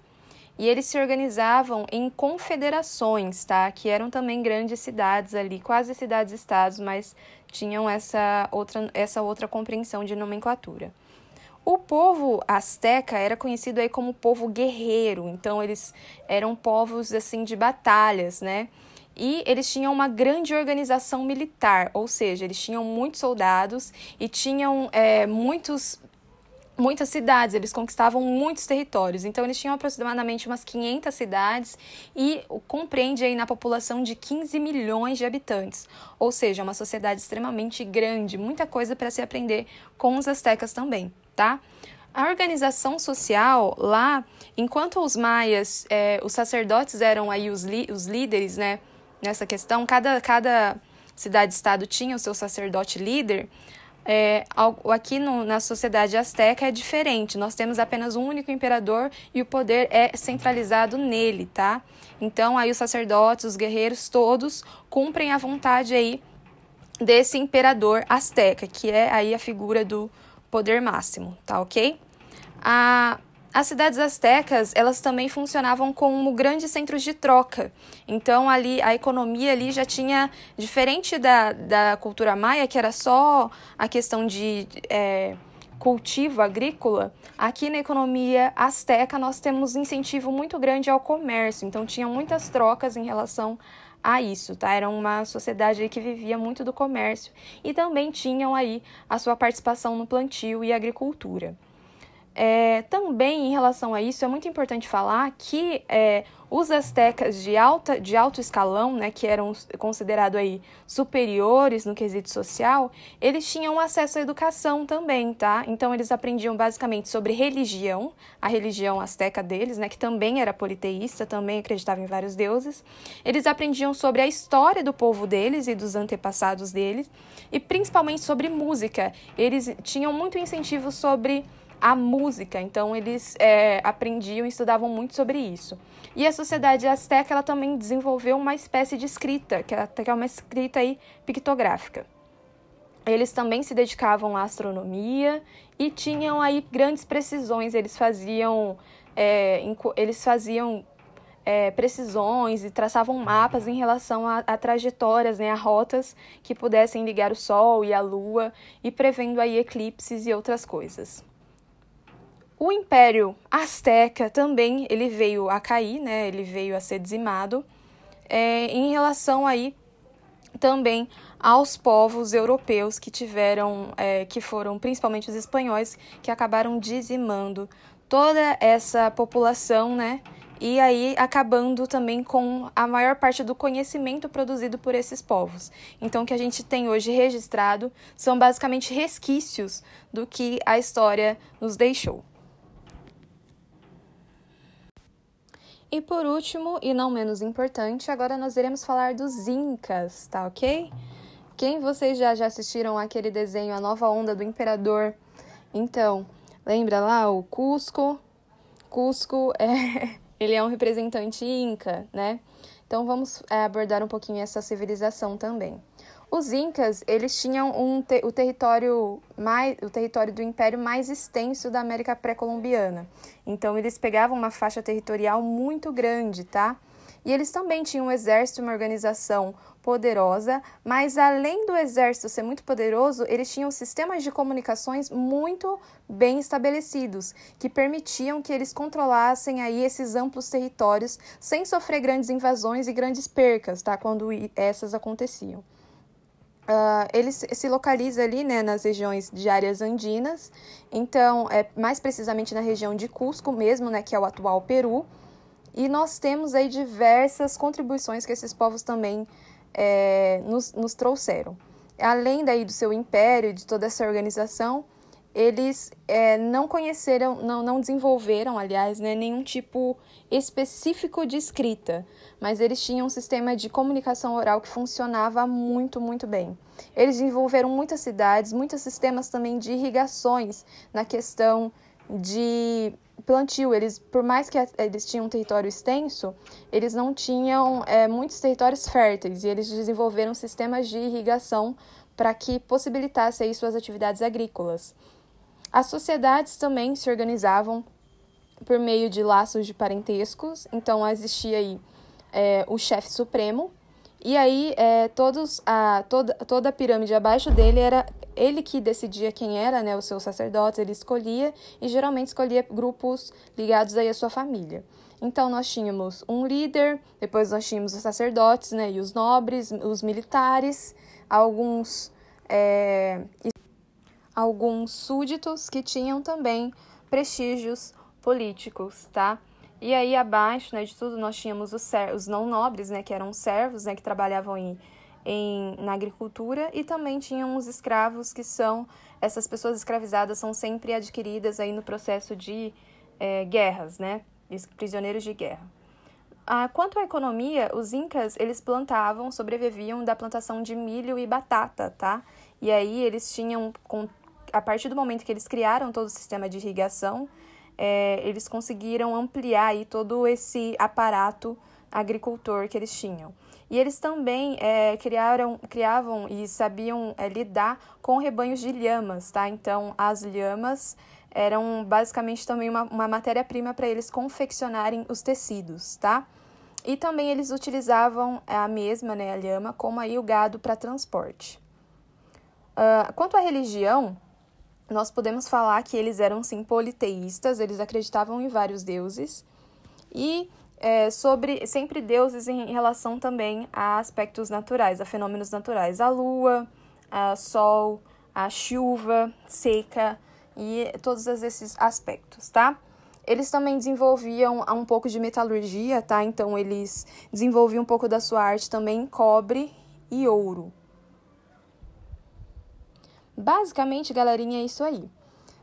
E eles se organizavam em confederações, tá? Que eram também grandes cidades ali, quase cidades-estados, mas tinham essa outra, essa outra compreensão de nomenclatura. O povo asteca era conhecido aí como povo guerreiro, então eles eram povos assim de batalhas, né? E eles tinham uma grande organização militar, ou seja, eles tinham muitos soldados e tinham é, muitos muitas cidades, eles conquistavam muitos territórios. Então, eles tinham aproximadamente umas 500 cidades e compreende aí na população de 15 milhões de habitantes. Ou seja, uma sociedade extremamente grande, muita coisa para se aprender com os astecas também, tá? A organização social lá, enquanto os maias, é, os sacerdotes eram aí os, os líderes, né, nessa questão, cada, cada cidade-estado tinha o seu sacerdote líder, é, aqui no, na sociedade asteca é diferente. Nós temos apenas um único imperador e o poder é centralizado nele, tá? Então aí os sacerdotes, os guerreiros, todos cumprem a vontade aí desse imperador asteca, que é aí a figura do poder máximo, tá ok? A, as cidades astecas, elas também funcionavam como grandes centros de troca. Então, ali, a economia ali já tinha, diferente da, da cultura maia, que era só a questão de é, cultivo agrícola, aqui na economia asteca nós temos incentivo muito grande ao comércio. Então, tinha muitas trocas em relação a isso, tá? Era uma sociedade que vivia muito do comércio e também tinham aí a sua participação no plantio e agricultura. É, também em relação a isso, é muito importante falar que é, os astecas de, alta, de alto escalão, né, que eram considerados aí superiores no quesito social, eles tinham acesso à educação também, tá? Então eles aprendiam basicamente sobre religião, a religião asteca deles, né, que também era politeísta, também acreditava em vários deuses. Eles aprendiam sobre a história do povo deles e dos antepassados deles, e principalmente sobre música. Eles tinham muito incentivo sobre a música, então eles é, aprendiam e estudavam muito sobre isso. E a sociedade azteca ela também desenvolveu uma espécie de escrita, que é uma escrita aí pictográfica. Eles também se dedicavam à astronomia e tinham aí grandes precisões. Eles faziam, é, eles faziam é, precisões e traçavam mapas em relação a, a, trajetórias, né, a rotas que pudessem ligar o Sol e a Lua e prevendo aí eclipses e outras coisas. O Império Azteca também ele veio a cair, né, ele veio a ser dizimado é, em relação aí também aos povos europeus que tiveram, é, que foram principalmente os espanhóis, que acabaram dizimando toda essa população, né? E aí acabando também com a maior parte do conhecimento produzido por esses povos. Então, o que a gente tem hoje registrado são basicamente resquícios do que a história nos deixou. E por último, e não menos importante, agora nós iremos falar dos Incas, tá ok? Quem vocês já, já assistiram aquele desenho A Nova Onda do Imperador? Então, lembra lá o Cusco? Cusco *laughs* é ele é um representante inca, né? Então vamos é, abordar um pouquinho essa civilização também. Os incas, eles tinham um te o território mais o território do império mais extenso da América pré-colombiana. Então eles pegavam uma faixa territorial muito grande, tá? E eles também tinham um exército, uma organização poderosa, mas além do exército ser muito poderoso, eles tinham sistemas de comunicações muito bem estabelecidos, que permitiam que eles controlassem aí esses amplos territórios sem sofrer grandes invasões e grandes percas, tá? Quando essas aconteciam. Uh, ele se localiza ali né, nas regiões de áreas andinas, então, é mais precisamente na região de Cusco mesmo, né, que é o atual Peru, e nós temos aí diversas contribuições que esses povos também é, nos, nos trouxeram. Além daí do seu império, de toda essa organização, eles é, não conheceram, não, não desenvolveram, aliás, né, nenhum tipo específico de escrita, mas eles tinham um sistema de comunicação oral que funcionava muito, muito bem. Eles desenvolveram muitas cidades, muitos sistemas também de irrigações na questão de plantio. Eles, por mais que eles tinham um território extenso, eles não tinham é, muitos territórios férteis e eles desenvolveram sistemas de irrigação para que possibilitasse aí suas atividades agrícolas. As sociedades também se organizavam por meio de laços de parentescos, então existia aí é, o chefe supremo, e aí é, todos a, toda, toda a pirâmide abaixo dele era ele que decidia quem era né, o seu sacerdote, ele escolhia e geralmente escolhia grupos ligados aí à sua família. Então nós tínhamos um líder, depois nós tínhamos os sacerdotes né, e os nobres, os militares, alguns, é, alguns súditos que tinham também prestígios políticos, tá? E aí abaixo né, de tudo nós tínhamos os, os não nobres, né, que eram servos, né, que trabalhavam em em, na agricultura e também tinham os escravos, que são essas pessoas escravizadas são sempre adquiridas aí no processo de é, guerras, né? Prisioneiros de guerra. Ah, quanto à economia, os incas eles plantavam, sobreviviam da plantação de milho e batata, tá? E aí eles tinham, a partir do momento que eles criaram todo o sistema de irrigação, é, eles conseguiram ampliar aí todo esse aparato agricultor que eles tinham. E eles também é, criaram, criavam e sabiam é, lidar com rebanhos de lhamas, tá? Então, as lhamas eram basicamente também uma, uma matéria-prima para eles confeccionarem os tecidos, tá? E também eles utilizavam a mesma, né, a lhama, como aí o gado para transporte. Uh, quanto à religião, nós podemos falar que eles eram sim politeístas, eles acreditavam em vários deuses e é, sobre sempre deuses em relação também a aspectos naturais, a fenômenos naturais, a lua, a sol, a chuva seca e todos esses aspectos, tá? Eles também desenvolviam um pouco de metalurgia, tá? Então eles desenvolviam um pouco da sua arte também em cobre e ouro. Basicamente, galerinha, é isso aí.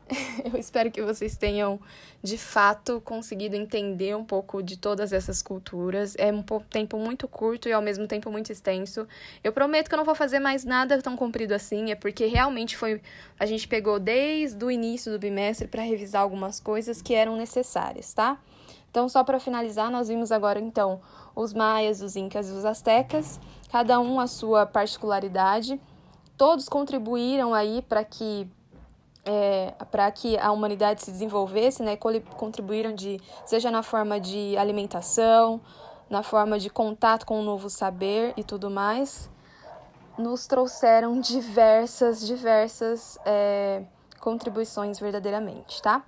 *laughs* Eu espero que vocês tenham de fato conseguido entender um pouco de todas essas culturas. É um tempo muito curto e ao mesmo tempo muito extenso. Eu prometo que eu não vou fazer mais nada tão comprido assim, é porque realmente foi a gente pegou desde o início do bimestre para revisar algumas coisas que eram necessárias, tá? Então, só para finalizar, nós vimos agora então os maias, os incas e os astecas, cada um a sua particularidade. Todos contribuíram aí para que é, para que a humanidade se desenvolvesse, né, contribuíram de seja na forma de alimentação, na forma de contato com o novo saber e tudo mais, nos trouxeram diversas, diversas é, contribuições verdadeiramente, tá?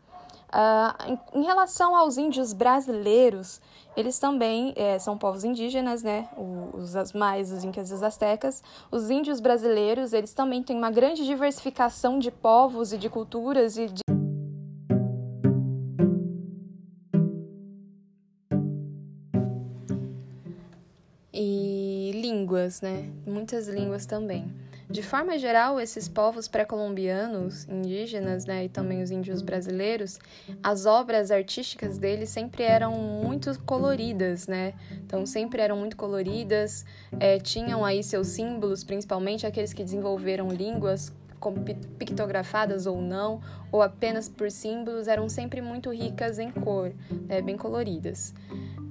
Uh, em, em, relação aos índios brasileiros, eles também é, são povos indígenas, né? Os, os mais, os incas e os astecas. Os índios brasileiros, eles também têm uma grande diversificação de povos e de culturas e de e línguas, né? Muitas línguas também. De forma geral, esses povos pré-colombianos, indígenas, né, e também os índios brasileiros, as obras artísticas deles sempre eram muito coloridas, né? Então sempre eram muito coloridas, é, tinham aí seus símbolos, principalmente aqueles que desenvolveram línguas pictografadas ou não, ou apenas por símbolos, eram sempre muito ricas em cor, né, bem coloridas.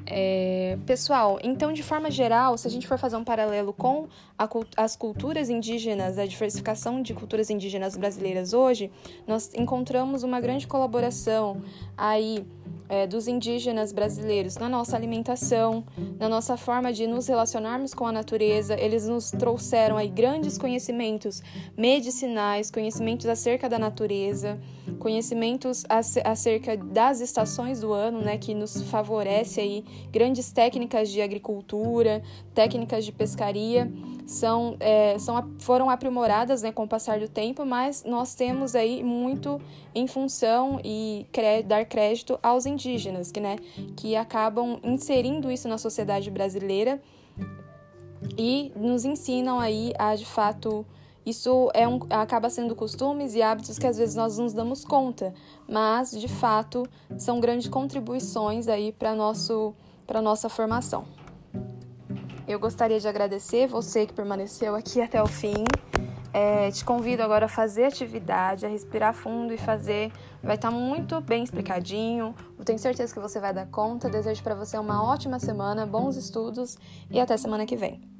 É, pessoal, então de forma geral, se a gente for fazer um paralelo com a, as culturas indígenas, a diversificação de culturas indígenas brasileiras hoje, nós encontramos uma grande colaboração aí é, dos indígenas brasileiros na nossa alimentação, na nossa forma de nos relacionarmos com a natureza. Eles nos trouxeram aí grandes conhecimentos medicinais, conhecimentos acerca da natureza, conhecimentos acerca das estações do ano, né, que nos favorece aí grandes técnicas de agricultura, técnicas de pescaria são, é, são foram aprimoradas né, com o passar do tempo, mas nós temos aí muito em função e dar crédito aos indígenas, que, né, que acabam inserindo isso na sociedade brasileira e nos ensinam aí a de fato isso é um, acaba sendo costumes e hábitos que às vezes nós nos damos conta, mas de fato são grandes contribuições aí para nosso para nossa formação. Eu gostaria de agradecer você que permaneceu aqui até o fim. É, te convido agora a fazer atividade, a respirar fundo e fazer. Vai estar muito bem explicadinho. Eu tenho certeza que você vai dar conta. Desejo para você uma ótima semana, bons estudos e até semana que vem.